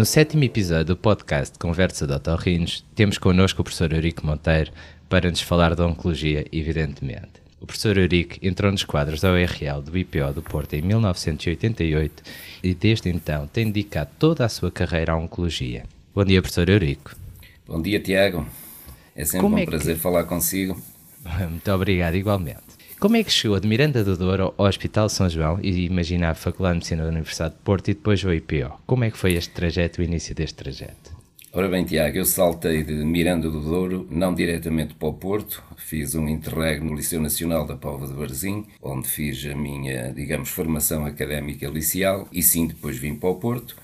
No sétimo episódio do podcast Conversa de Otorrinos, temos connosco o professor Eurico Monteiro para nos falar de oncologia, evidentemente. O professor Eurico entrou nos quadros da ORL do IPO do Porto em 1988 e desde então tem dedicado toda a sua carreira à oncologia. Bom dia, professor Eurico. Bom dia, Tiago. É sempre Como um é prazer que... falar consigo. Muito obrigado, igualmente. Como é que chegou de Miranda do Douro ao Hospital São João e imagina a Faculdade de Medicina da Universidade de Porto e depois o IPO? Como é que foi este trajeto, o início deste trajeto? Ora bem, Tiago, eu saltei de Miranda do Douro, não diretamente para o Porto, fiz um interregno no Liceu Nacional da Póvoa de Varzim, onde fiz a minha, digamos, formação académica liceal, e sim, depois vim para o Porto,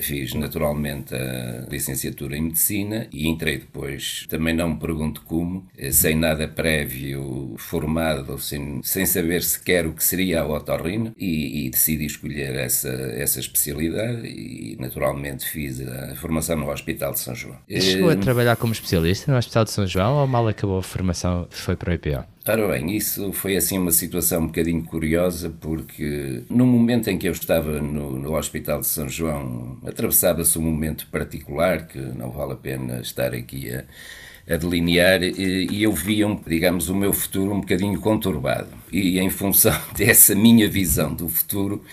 fiz naturalmente a licenciatura em Medicina e entrei depois, também não me pergunto como, eh, sem nada prévio formado, sem, sem saber sequer o que seria a otorrino e, e decidi escolher essa, essa especialidade e naturalmente fiz a formação no Hospital de São João. chegou a eh, trabalhar como especialista no Hospital de São João ou mal acabou a formação foi para o IPO? Ora bem, isso foi assim uma situação um bocadinho curiosa, porque no momento em que eu estava no, no Hospital de São João, atravessava-se um momento particular que não vale a pena estar aqui a, a delinear e, eu via, digamos, o meu futuro um bocadinho conturbado. E em função dessa minha visão do futuro,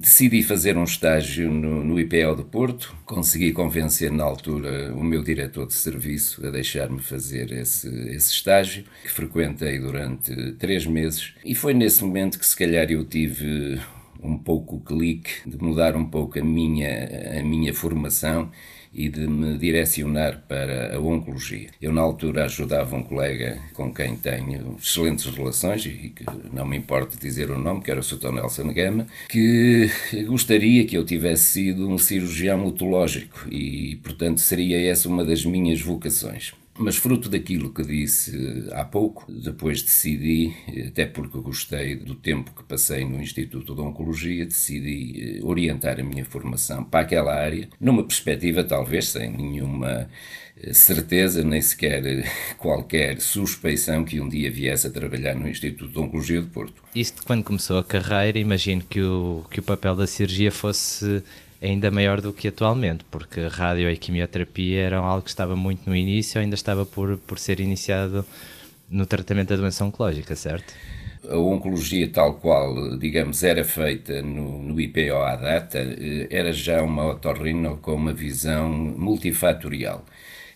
Decidi fazer um estágio no, no IPL do Porto, consegui convencer na altura o meu diretor de serviço a deixar-me fazer esse, esse estágio, que frequentei durante três meses, e foi nesse momento que se calhar eu tive um pouco o clique de mudar um pouco a minha, a minha formação e de me direcionar para a oncologia. Eu, na altura, ajudava um colega com quem tenho excelentes relações e que não me importa dizer o nome, que era o Sr. Nelson Gama, que gostaria que eu tivesse sido um cirurgião otológico e, portanto, seria essa uma das minhas vocações. Mas fruto daquilo que disse há pouco, depois decidi, até porque gostei do tempo que passei no Instituto de Oncologia, decidi eh, orientar a minha formação para aquela área, numa perspectiva talvez sem nenhuma eh, certeza, nem sequer eh, qualquer suspeição que um dia viesse a trabalhar no Instituto de Oncologia de Porto. Isto quando começou a carreira, imagino que o, que o papel da cirurgia fosse ainda maior do que atualmente, porque a rádio e quimioterapia eram algo que estava muito no início, ainda estava por, por ser iniciado no tratamento da doença oncológica, certo? A oncologia tal qual, digamos, era feita no, no IPO à data, eh, era já uma otorrino com uma visão multifatorial.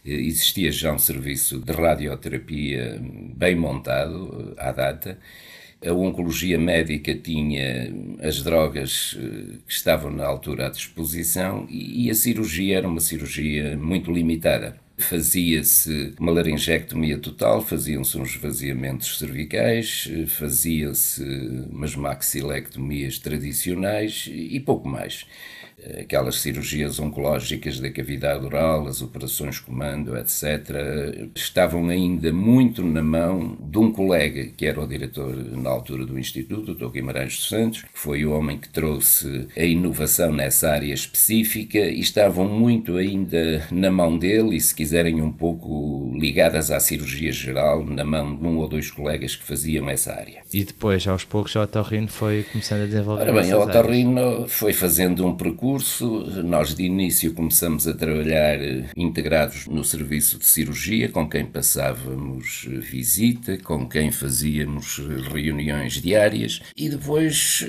Eh, existia já um serviço de radioterapia bem montado eh, à data, a oncologia médica tinha as drogas eh, que estavam na altura à disposição e a cirurgia era uma cirurgia muito limitada. Fazia-se uma laringectomia total, faziam-se uns esvaziamentos cervicais, eh, fazia-se umas maxilectomias tradicionais e pouco mais aquelas cirurgias oncológicas da cavidade oral, as operações comando, etc., estavam ainda muito na mão de um colega que era o diretor na altura do Instituto, o Dr. Guimarães dos Santos, que foi o homem que trouxe a inovação nessa área específica e estavam muito ainda na mão dele e, se quiserem, um pouco ligadas à cirurgia geral, na mão de um ou dois colegas que faziam essa área. E depois, aos poucos, o Otorrino foi começando a desenvolver Ora bem, o Otorrino foi fazendo um percurso curso, nós de início começamos a trabalhar eh, integrados no serviço de cirurgia, com quem passávamos eh, visita, com quem fazíamos eh, reuniões diárias e depois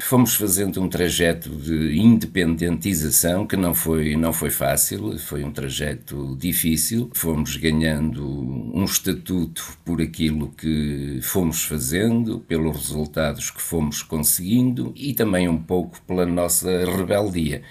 fomos fazendo um trajeto de independentização que não foi, não foi fácil, foi um trajeto difícil. Fomos ganhando um estatuto por aquilo que fomos fazendo, pelos resultados que fomos conseguindo e também um pouco pela nossa rebeldia dia.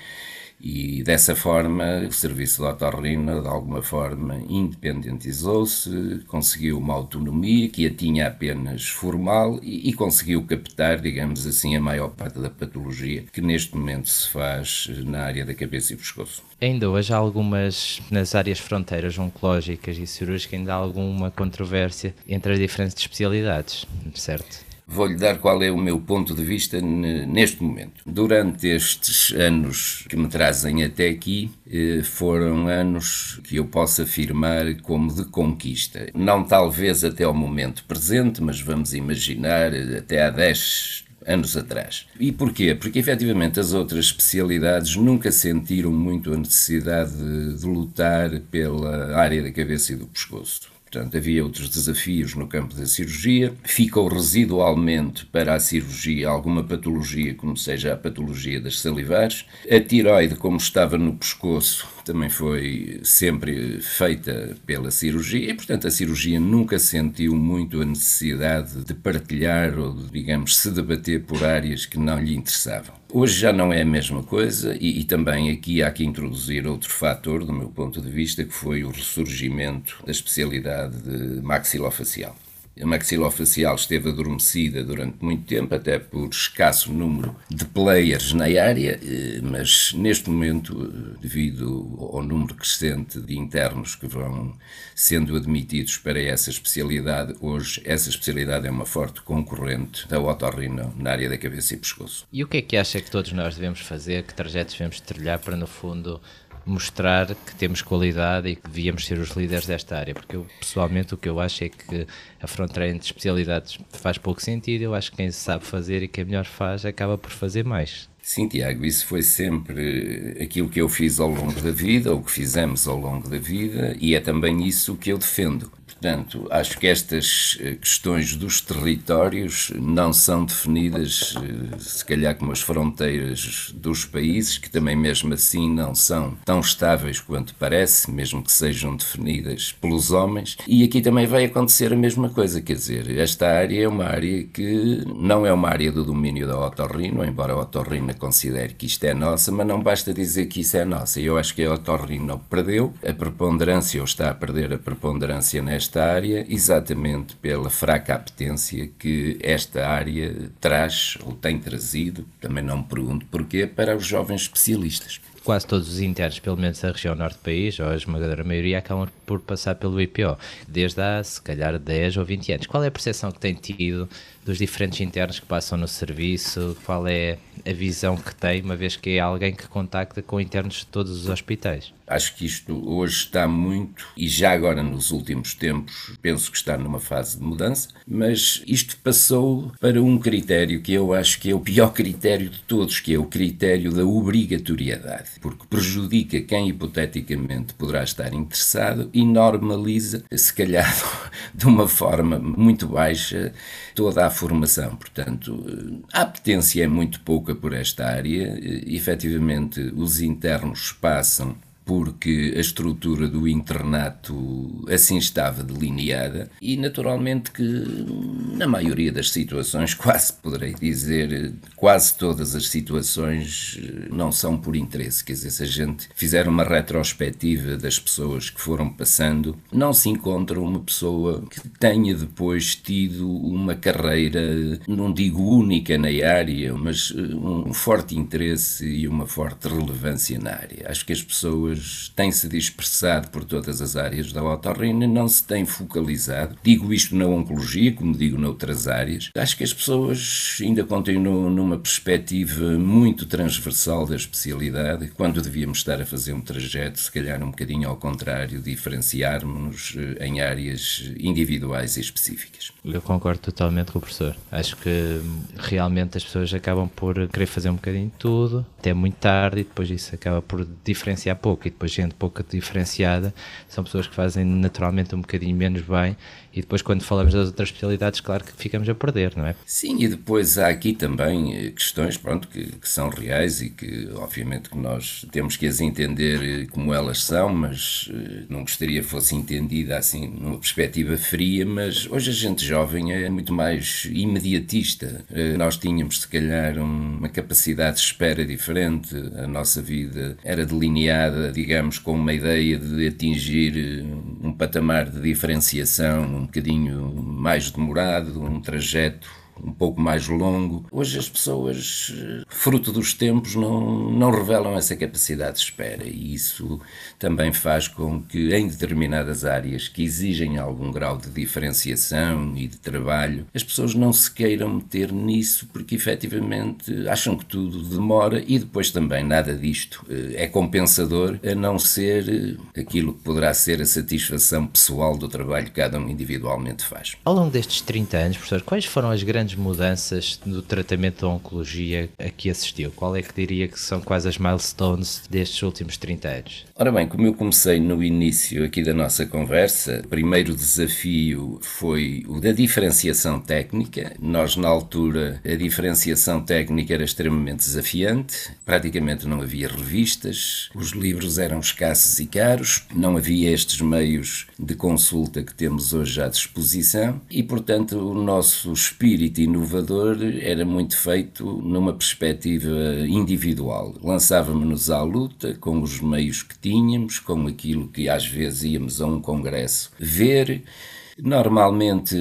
E dessa forma, o serviço de otorrino, de alguma forma, independentizou-se, conseguiu uma autonomia que a tinha apenas formal e, e, conseguiu captar, digamos assim, a maior parte da patologia que neste momento se faz na área da cabeça e pescoço. Ainda hoje há algumas, nas áreas fronteiras oncológicas e cirúrgicas, ainda há alguma controvérsia entre as diferentes especialidades, certo? Vou-lhe dar qual é o meu ponto de vista neste momento. Durante estes anos que me trazem até aqui, eh, foram anos que eu posso afirmar como de conquista. Não talvez até ao momento presente, mas vamos imaginar até há 10 anos atrás. E porquê? Porque efetivamente as outras especialidades nunca sentiram muito a necessidade de, de lutar pela área da cabeça e do pescoço. Portanto, havia outros desafios no campo da cirurgia. Ficou residualmente para a cirurgia alguma patologia, como seja a patologia das salivares. A tiroide, como estava no pescoço, também foi sempre feita pela cirurgia e, portanto, a cirurgia nunca sentiu muito a necessidade de partilhar ou, de, digamos, se debater por áreas que não lhe interessavam. Hoje já não é a mesma coisa e, e, também aqui há que introduzir outro fator, do meu ponto de vista, que foi o ressurgimento da especialidade de maxilofacial. A maxilofacial esteve adormecida durante muito tempo, até por escasso número de players na área, eh, mas neste momento, eh, devido ao número crescente de internos que vão sendo admitidos para essa especialidade, hoje essa especialidade é uma forte concorrente da otorrino na área da cabeça e pescoço. E o que é que acha que todos nós devemos fazer, que trajetos devemos trilhar para, no fundo, mostrar que temos qualidade e que devíamos ser os líderes desta área, porque eu, pessoalmente o que eu acho é que a fronteira entre especialidades faz pouco sentido, eu acho que quem sabe fazer e quem melhor faz acaba por fazer mais. Sim, Tiago, isso foi sempre aquilo que eu fiz ao longo da vida, ou que fizemos ao longo da vida, e é também isso que eu defendo. Portanto, acho que estas eh, questões dos territórios não são definidas, eh, se calhar, como as fronteiras dos países, que também, mesmo assim, não são tão estáveis quanto parece, mesmo que sejam definidas pelos homens. E aqui também vai acontecer a mesma coisa, quer dizer, esta área é uma área que não é uma área do domínio da otorrino, embora a otorrino considere que isto é nossa, mas não basta dizer que isso é nossa. Eu acho que a otorrino perdeu a preponderância, ou está a perder a preponderância nesta esta área exatamente pela fraca apetência que esta área traz ou tem trazido, também não me pergunto porquê, para os jovens especialistas. Quase todos os internos, pelo menos da região norte do país, ou a esmagadora maioria, acabam por passar pelo IPO, desde há, se calhar, 10 ou 20 anos. Qual é a percepção que tem tido dos diferentes internos que passam no serviço? Qual é a visão que tem, uma vez que é alguém que contacta com internos de todos os hospitais? Acho que isto hoje está muito, e já agora nos últimos tempos, penso que está numa fase de mudança, mas isto passou para um critério que eu acho que é o pior critério de todos, que é o critério da obrigatoriedade, porque prejudica quem hipoteticamente poderá estar interessado e normaliza, se calhar de uma forma muito baixa, toda a formação. Portanto, a apetência é muito pouca por esta área, e, efetivamente os internos passam porque a estrutura do internato assim estava delineada e naturalmente que na maioria das situações, quase poderei dizer, quase todas as situações não são por interesse, quer dizer, se a gente fizer uma retrospectiva das pessoas que foram passando, não se encontra uma pessoa que tenha depois tido uma carreira, não digo única na área, mas um forte interesse e uma forte relevância na área. Acho que as pessoas pessoas têm-se dispersado por todas as áreas da otorrina, não se têm focalizado. Digo isto na oncologia, como digo noutras áreas. Acho que as pessoas ainda continuam numa perspectiva muito transversal da especialidade, quando devíamos estar a fazer um trajeto, se calhar um bocadinho ao contrário, diferenciarmos-nos eh, em áreas individuais e específicas. Eu concordo totalmente com o professor. Acho que hum, realmente as pessoas acabam por querer fazer um bocadinho de tudo, até muito tarde, e depois isso acaba por diferenciar pouco. E depois, gente pouco diferenciada são pessoas que fazem naturalmente um bocadinho menos bem e depois, quando falamos das outras especialidades, claro que ficamos a perder, não é? Sim, e depois há aqui também eh, questões pronto, que, que são reais e que, obviamente, que nós temos que as entender eh, como elas são, mas eh, não gostaria que fosse entendida assim, numa perspectiva fria. Mas hoje a gente jovem é muito mais imediatista. Nós tínhamos, se calhar, uma capacidade de espera diferente, a nossa vida era delineada, digamos, com uma ideia de atingir um patamar de diferenciação um bocadinho mais demorado, um trajeto um pouco mais longo. Hoje as pessoas, fruto dos tempos, não, não revelam essa capacidade de espera e isso também faz com que em determinadas áreas que exigem algum grau de diferenciação e de trabalho, as pessoas não se queiram meter nisso porque efetivamente acham que tudo demora e depois também nada disto eh, é compensador a não ser eh, aquilo que poderá ser a satisfação pessoal do trabalho que cada um individualmente faz. Ao longo destes 30 anos, professor, quais foram as grandes grandes mudanças no tratamento da oncologia a que assistiu? Qual é que diria que são quais as milestones destes últimos 30 anos? Ora bem, como eu comecei no início aqui da nossa conversa, o primeiro desafio foi o da diferenciação técnica. Nós, na altura, a diferenciação técnica era extremamente desafiante, praticamente não havia revistas, os livros eram escassos e caros, não havia estes meios de consulta que temos hoje à disposição e, portanto, o nosso espírito inovador era muito feito numa perspectiva individual. Lançávamos-nos à luta com os meios que tínhamos, com aquilo que às vezes íamos a um congresso ver Normalmente,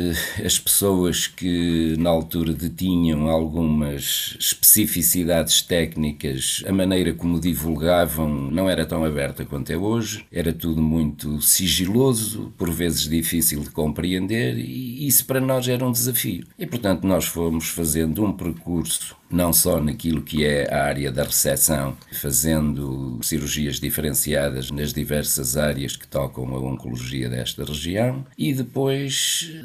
as pessoas que na altura detinham algumas especificidades técnicas, a maneira como divulgavam não era tão aberta quanto é hoje, era tudo muito sigiloso, por vezes difícil de compreender, e isso para nós era um desafio. E portanto, nós fomos fazendo um percurso não só naquilo que é a área da recepção, fazendo cirurgias diferenciadas nas diversas áreas que tocam a oncologia desta região, e depois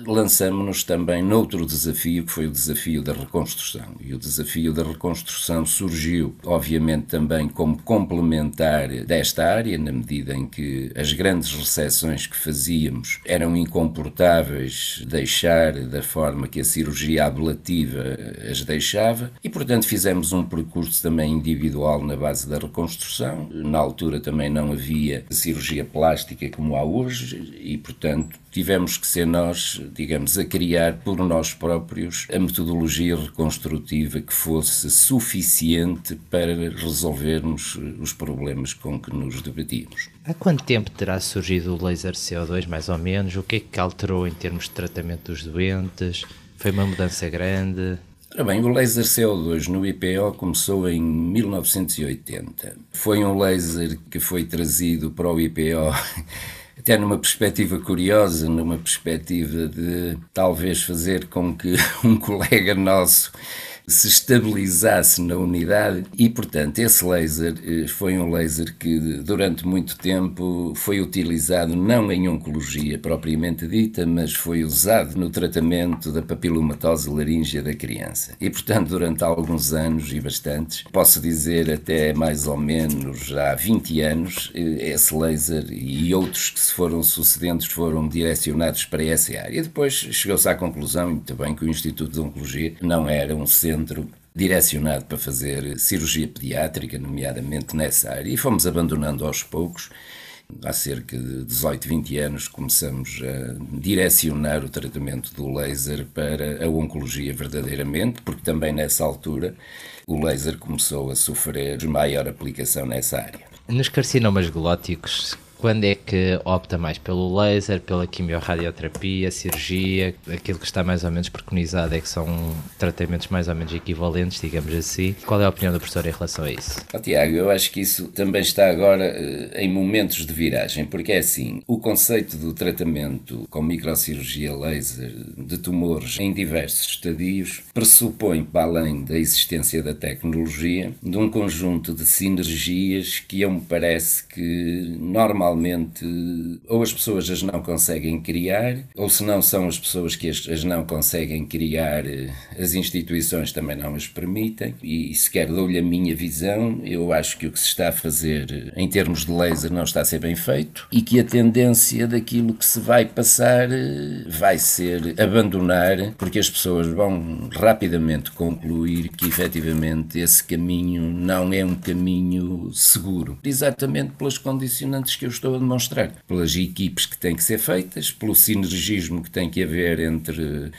lançamos-nos também noutro desafio, que foi o desafio da reconstrução. E o desafio da reconstrução surgiu, obviamente, também como complementar desta área, na medida em que as grandes recepções que fazíamos eram incomportáveis deixar da forma que a cirurgia ablativa as deixava, e portanto fizemos um percurso também individual na base da reconstrução. Na altura também não havia cirurgia plástica como há hoje e portanto tivemos que ser nós, digamos, a criar por nós próprios a metodologia reconstrutiva que fosse suficiente para resolvermos os problemas com que nos debatíamos. Há quanto tempo terá surgido o laser CO2, mais ou menos? O que é que alterou em termos de tratamento dos doentes? Foi uma mudança grande? Ora bem, o laser CO2 no IPO começou em 1980. Foi um laser que foi trazido para o IPO até numa perspectiva curiosa, numa perspectiva de talvez fazer com que um colega nosso se estabilizasse na unidade e, portanto, esse laser eh, foi um laser que durante muito tempo foi utilizado não em oncologia propriamente dita, mas foi usado no tratamento da papilomatose laríngea da criança. E, portanto, durante alguns anos e bastantes, posso dizer até mais ou menos há 20 anos, eh, esse laser e outros que se foram sucedendo foram direcionados para essa área. E depois chegou-se à conclusão, muito bem, que o Instituto de Oncologia não era um centro centro direcionado para fazer cirurgia pediátrica, nomeadamente nessa área, e fomos abandonando aos poucos. Há cerca de 18, 20 anos começamos a direcionar o tratamento do laser para a oncologia verdadeiramente, porque também nessa altura o laser começou a sofrer maior aplicação nessa área. Nos carcinomas glóticos, quando é que opta mais pelo laser, pela quimiorradioterapia, cirurgia? Aquilo que está mais ou menos preconizado é que são tratamentos mais ou menos equivalentes, digamos assim. Qual é a opinião do professor em relação a isso? Oh, Tiago, eu acho que isso também está agora uh, em momentos de viragem, porque é assim, o conceito do tratamento com microcirurgia laser de tumores em diversos estadios pressupõe, para além da existência da tecnologia, de um conjunto de sinergias que eu me parece que normalmente normalmente ou as pessoas as não conseguem criar, ou se não são as pessoas que as, as não conseguem criar, as instituições também não as permitem. E sequer dou-lhe a minha visão, eu acho que o que se está a fazer em termos de laser não está a ser bem feito e que a tendência daquilo que se vai passar vai ser abandonar, porque as pessoas vão rapidamente concluir que efetivamente esse caminho não é um caminho seguro, exatamente pelas condicionantes que eu estou a demonstrar, pelas equipes que têm que ser feitas, pelo sinergismo que tem que haver entre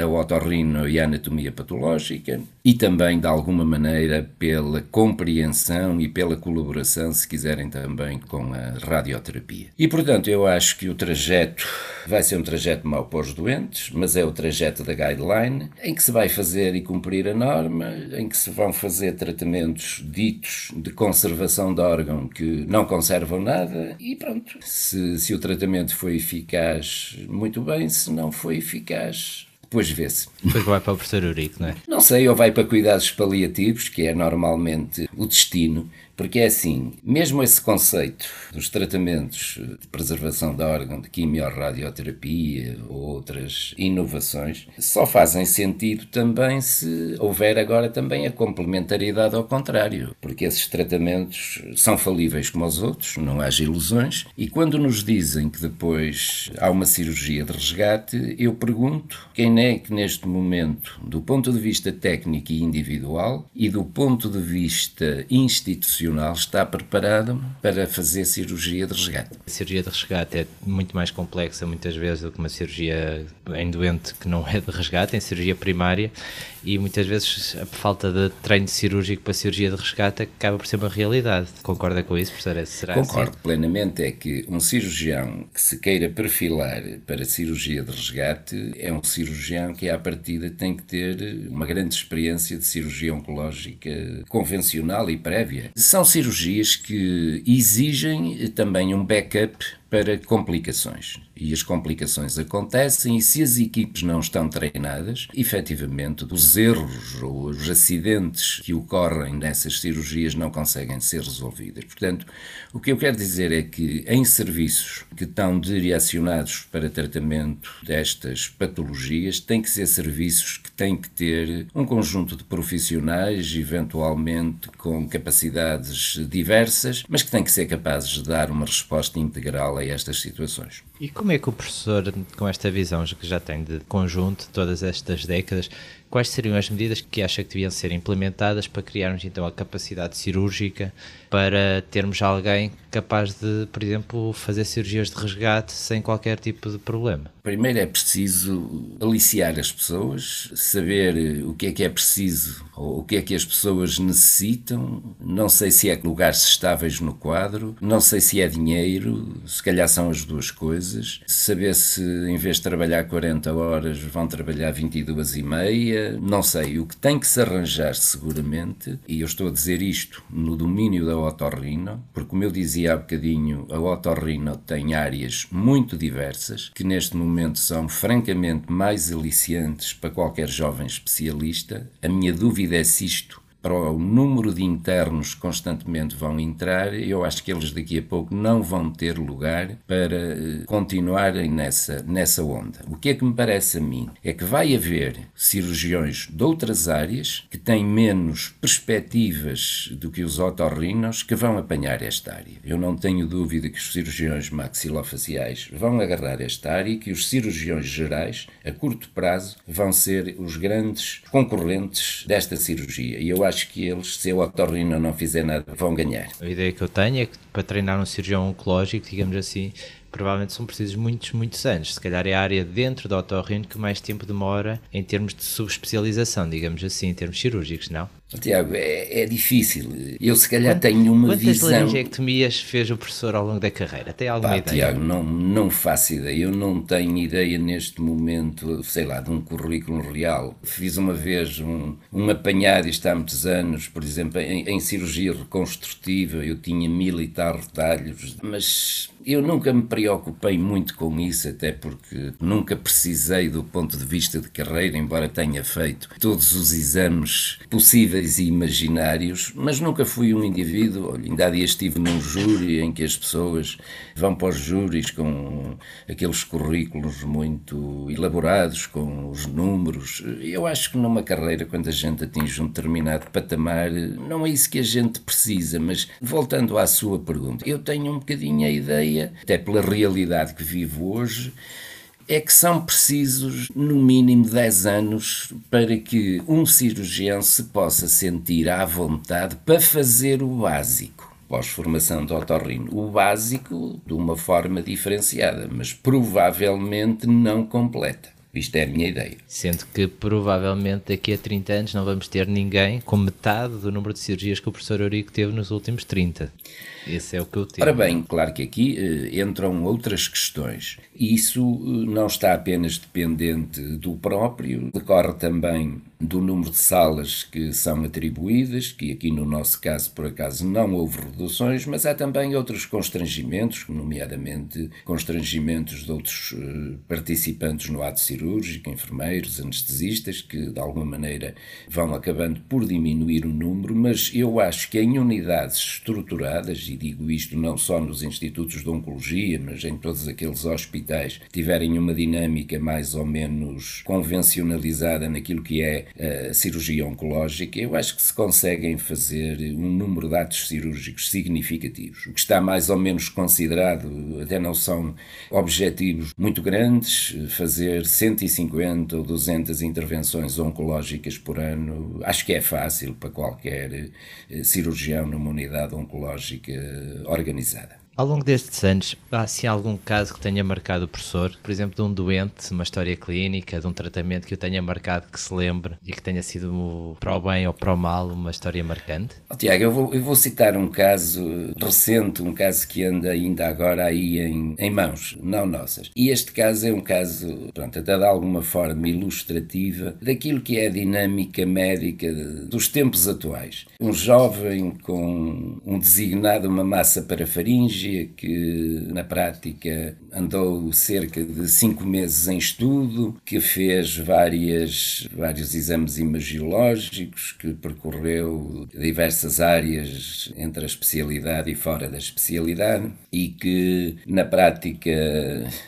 a otorrino e a anatomia patológica e também, de alguma maneira, pela compreensão e pela colaboração, se quiserem também, com a radioterapia. E, portanto, eu acho que o trajeto vai ser um trajeto mau para os doentes, mas é o trajeto da guideline, em que se vai fazer e cumprir a norma, em que se vão fazer tratamentos ditos de conservação de órgão que não conservam nada, e pronto. Se, se o tratamento foi eficaz, muito bem, se não foi eficaz, depois vê-se. Depois vai para o professor Eurico, não é? Não sei, ou vai para cuidados paliativos, que é normalmente o destino, porque é assim, mesmo esse conceito dos tratamentos de preservação da órgão de quimiorradioterapia ou outras inovações só fazem sentido também se houver agora também a complementariedade ao contrário, porque esses tratamentos são falíveis como os outros, não haja ilusões, e quando nos dizem que depois há uma cirurgia de resgate, eu pergunto quem é que neste momento, do ponto de vista técnico e individual e do ponto de vista institucional, profissional está preparado para fazer cirurgia de resgate. A cirurgia de resgate é muito mais complexa muitas vezes do que uma cirurgia em doente que não é de resgate, em cirurgia primária, e muitas vezes a falta de treino cirúrgico para cirurgia de resgate acaba por ser uma realidade. Concorda com isso, professor? Será assim? Concordo assim? plenamente. É que um cirurgião que se queira perfilar para cirurgia de resgate é um cirurgião que, à partida, tem que ter uma grande experiência de cirurgia oncológica convencional e prévia. São cirurgias que exigem também um backup para complicações. E as complicações acontecem, e se as equipes não estão treinadas, efetivamente os erros ou os acidentes que ocorrem nessas cirurgias não conseguem ser resolvidos. Portanto, o que eu quero dizer é que em serviços que estão direcionados para tratamento destas patologias, têm que ser serviços que têm que ter um conjunto de profissionais, eventualmente com capacidades diversas, mas que têm que ser capazes de dar uma resposta integral a estas situações. E como é que o professor, com esta visão que já tem de conjunto todas estas décadas, quais seriam as medidas que acha que deviam ser implementadas para criarmos então a capacidade cirúrgica para termos alguém capaz de, por exemplo, fazer cirurgias de resgate sem qualquer tipo de problema? Primeiro é preciso aliciar as pessoas, saber o que é que é preciso ou o que é que as pessoas necessitam. Não sei se é lugares estáveis no quadro, não sei se é dinheiro, se calhar são as duas coisas. Saber se em vez de trabalhar 40 horas vão trabalhar 22 e meia não sei, o que tem que se arranjar seguramente, e eu estou a dizer isto no domínio da otorrino, porque como eu dizia há bocadinho, a otorrino tem áreas muito diversas, que neste momento são francamente mais aliciantes para qualquer jovem especialista. A minha dúvida é se isto para o número de internos que constantemente vão entrar, eu acho que eles daqui a pouco não vão ter lugar para eh, continuarem nessa, nessa onda. O que é que me parece a mim? É que vai haver cirurgiões de outras áreas que têm menos perspectivas do que os otorrinos que vão apanhar esta área. Eu não tenho dúvida que os cirurgiões maxilofaciais vão agarrar esta área e que os cirurgiões gerais, a curto prazo, vão ser os grandes concorrentes desta cirurgia. E eu acho acho que eles, se o otorrino não fizer nada, vão ganhar. A ideia que eu tenho é que para treinar um cirurgião oncológico, digamos assim, provavelmente são precisos muitos, muitos anos. Se calhar é a área dentro do otorrino que mais tempo demora em termos de subespecialização, digamos assim, em termos cirúrgicos, não? Tiago, é, é difícil. Eu se calhar Quanto, tenho uma quantas visão... Quantas laringectomias fez o professor ao longo da carreira? Tem alguma Pá, ideia? Tiago, não, não faço ideia. Eu não tenho ideia neste momento, sei lá, de um currículo real. Fiz uma vez um, um apanhado, isto há muitos anos, por exemplo, em, em cirurgia reconstrutiva, eu tinha mil e tal retalhos, mas eu nunca me preocupei muito com isso, até porque nunca precisei, do ponto de vista de carreira, embora tenha feito todos os exames possíveis e imaginários, mas nunca fui um indivíduo. Olha, ainda há dias estive num júri em que as pessoas vão para os júris com aqueles currículos muito elaborados, com os números. Eu acho que numa carreira, quando a gente atinge um determinado patamar, não é isso que a gente precisa, mas voltando à sua pergunta, eu tenho um bocadinho a ideia ideia, até pela realidade que vivo hoje, é que são precisos no mínimo 10 anos para que um cirurgião se possa sentir à vontade para fazer o básico. Pós-formação de otorrino. O básico de uma forma diferenciada, mas provavelmente não completa. Isto é a minha ideia. Sendo que provavelmente daqui a 30 anos não vamos ter ninguém com metade do número de cirurgias que o professor Eurico teve nos últimos 30. Esse é o que eu tenho. Ora bem, claro que aqui uh, entram outras questões. Isso uh, não está apenas dependente do próprio, decorre também do número de salas que são atribuídas, que aqui no nosso caso, por acaso, não houve reduções, mas há também outros constrangimentos, nomeadamente constrangimentos de outros uh, participantes no ato cirúrgico, enfermeiros, anestesistas, que de alguma maneira vão acabando por diminuir o número, mas eu acho que em unidades estruturadas, e digo isto não só nos institutos de oncologia, mas em todos aqueles hospitais que tiverem uma dinâmica mais ou menos convencionalizada naquilo que é a cirurgia oncológica, eu acho que se conseguem fazer um número de atos cirúrgicos significativos. O que está mais ou menos considerado, até não são objetivos muito grandes, fazer 150 ou 200 intervenções oncológicas por ano, acho que é fácil para qualquer eh, cirurgião numa unidade oncológica organizada. Ao longo destes anos, há assim algum caso que tenha marcado o professor? Por exemplo, de um doente, uma história clínica, de um tratamento que o tenha marcado, que se lembre e que tenha sido para o bem ou para o mal uma história marcante? Oh, Tiago, eu vou, eu vou citar um caso recente, um caso que anda ainda agora aí em, em mãos, não nossas. E este caso é um caso, pronto, até de alguma forma ilustrativa daquilo que é a dinâmica médica dos tempos atuais. Um jovem com um designado, uma massa para faringe, que na prática andou cerca de cinco meses em estudo, que fez várias, vários exames imagiológicos, que percorreu diversas áreas entre a especialidade e fora da especialidade e que na prática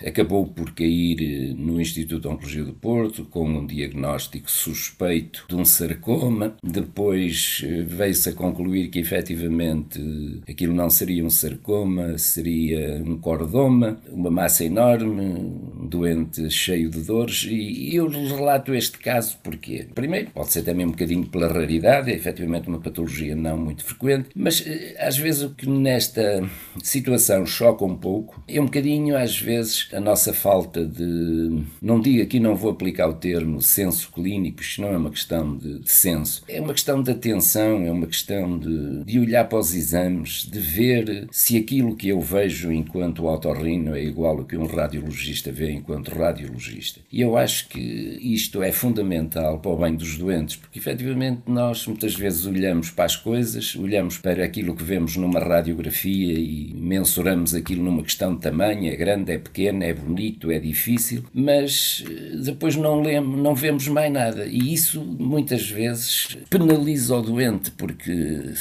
acabou por cair no Instituto de Oncologia do Porto com um diagnóstico suspeito de um sarcoma. Depois veio-se a concluir que efetivamente aquilo não seria um sarcoma, seria um cordoma, uma massa enorme, um doente cheio de dores, e eu relato este caso porque, primeiro, pode ser também um bocadinho pela raridade, é efetivamente uma patologia não muito frequente, mas eh, às vezes o que nesta situação choca um pouco é um bocadinho, às vezes, a nossa falta de. Não digo aqui, não vou aplicar o termo senso clínico, isto não é uma questão de, de senso, é uma questão de atenção, é uma questão de, de olhar para os exames, de ver se aquilo aquilo que eu vejo enquanto otorrino é igual ao que um radiologista vê enquanto radiologista. E eu acho que isto é fundamental para o bem dos doentes, porque efetivamente nós muitas vezes olhamos para as coisas, olhamos para aquilo que vemos numa radiografia e mensuramos aquilo numa questão de tamanho, é grande, é pequeno, é bonito, é difícil, mas eh, depois não, lemos, não vemos mais nada. E isso muitas vezes penaliza o doente, porque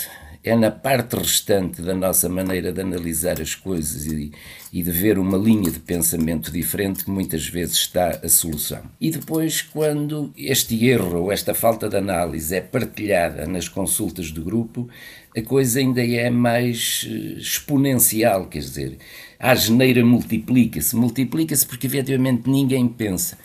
é na parte restante da nossa maneira de analisar as coisas e, e, de ver uma linha de pensamento diferente que muitas vezes está a solução. E depois, quando este erro ou esta falta de análise é partilhada nas consultas do grupo, a coisa ainda é mais eh, exponencial, quer dizer, a geneira multiplica-se, multiplica-se porque efetivamente ninguém pensa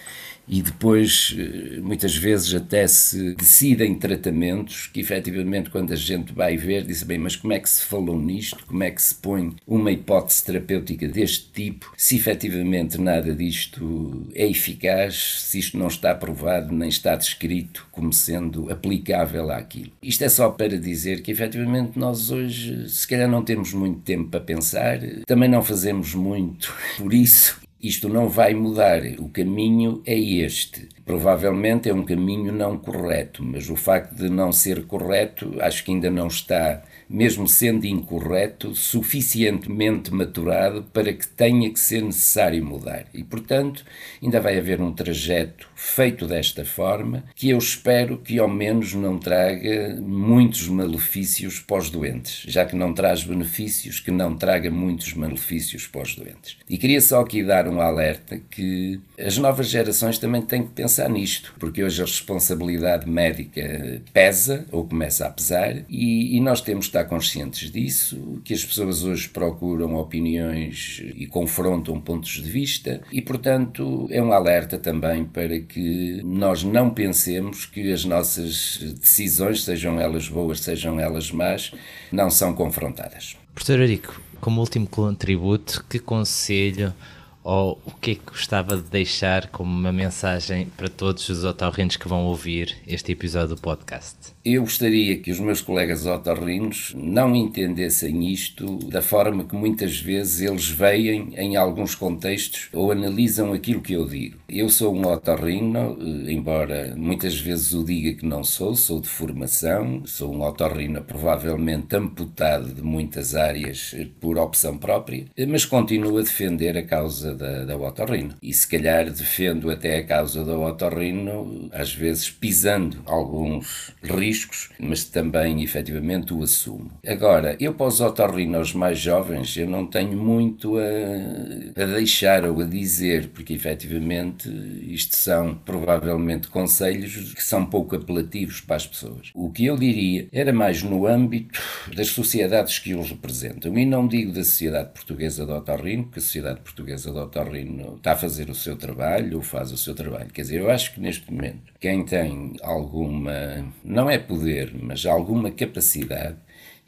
e depois eh, muitas vezes até se decidem tratamentos que efetivamente quando a gente vai ver diz bem, mas como é que se falou nisto, como é que se põe uma hipótese terapêutica deste tipo, se efetivamente nada disto é eficaz, se isto não está provado nem está descrito como sendo aplicável àquilo. Isto é só para dizer que efetivamente nós hoje se calhar não temos muito tempo para pensar, também não fazemos muito por isso isto não vai mudar, o caminho é este. Provavelmente é um caminho não correto, mas o facto de não ser correto acho que ainda não está mesmo sendo incorreto, suficientemente maturado para que tenha que ser necessário mudar. E, portanto, ainda vai haver um trajeto feito desta forma que eu espero que ao menos não traga muitos malefícios para os doentes, já que não traz benefícios, que não traga muitos malefícios para os doentes. E queria só aqui dar um alerta que as novas gerações também têm que pensar nisto, porque hoje a responsabilidade médica pesa ou começa a pesar e, e nós temos de estar conscientes disso, que as pessoas hoje procuram opiniões e confrontam pontos de vista e, portanto, é um alerta também para que nós não pensemos que as nossas decisões, sejam elas boas, sejam elas más, não são confrontadas. Professor Arico, como último contributo, que conselho ou o que é que gostava de deixar como uma mensagem para todos os otorrinos que vão ouvir este episódio do podcast? Eu gostaria que os meus colegas otorrinos não entendessem isto da forma que muitas vezes eles veem em alguns contextos ou analisam aquilo que eu digo. Eu sou um otorrino, eh, embora muitas vezes o diga que não sou, sou de formação, sou um otorrino provavelmente amputado de muitas áreas eh, por opção própria, mas continuo a defender a causa da, da otorrino. E se calhar defendo até a causa da otorrino, às vezes pisando alguns riscos, mas também efetivamente o assumo. Agora, eu para os otorrinos mais jovens, eu não tenho muito a, a deixar ou a dizer, porque efetivamente isto são provavelmente conselhos que são pouco apelativos para as pessoas. O que eu diria era mais no âmbito das sociedades que os representam. E não digo da Sociedade Portuguesa de Otorrino, porque a Sociedade Portuguesa de Otorrino está a fazer o seu trabalho ou faz o seu trabalho. Quer dizer, eu acho que neste momento quem tem alguma, não é poder, mas alguma capacidade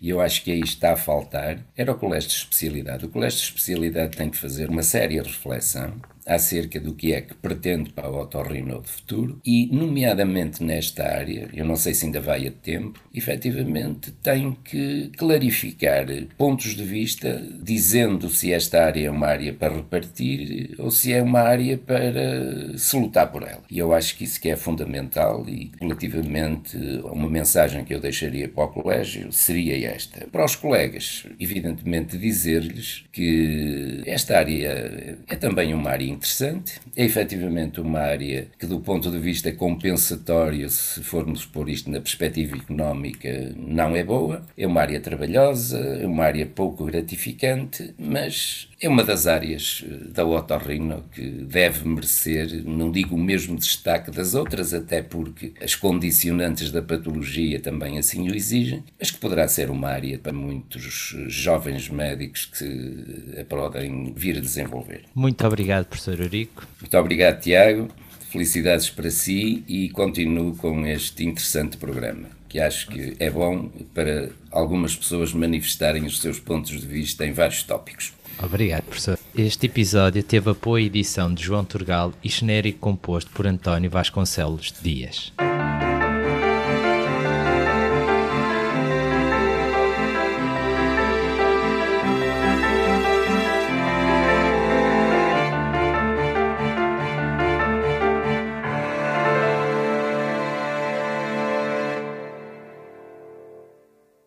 e eu acho que aí está a faltar, era o colégio de especialidade. O colégio de especialidade tem que fazer uma séria reflexão acerca do que é que pretende para o otorrino de futuro e, nomeadamente nesta área, eu não sei se ainda vai a tempo, efetivamente tem que clarificar pontos de vista, dizendo se esta área é uma área para repartir ou se é uma área para se lutar por ela. E eu acho que isso que é fundamental e relativamente a uma mensagem que eu deixaria para o colégio seria esta. Para os colegas, evidentemente dizer-lhes que esta área é também uma área interessante. É efetivamente uma área que, do ponto de vista compensatório, se formos pôr isto na perspectiva económica, não é boa. É uma área trabalhosa, é uma área pouco gratificante, mas é uma das áreas eh, da otorrino que deve merecer, não digo o mesmo destaque das outras, até porque as condicionantes da patologia também assim o exigem, mas que poderá ser uma área para muitos jovens médicos que a podem vir a desenvolver. Muito obrigado, professor Eurico. Muito obrigado, Tiago. Felicidades para si e continuo com este interessante programa, que acho que é bom para algumas pessoas manifestarem os seus pontos de vista em vários tópicos. Obrigado, professor. Este episódio teve apoio e edição de João Turgal e genérico composto por António Vasconcelos Dias.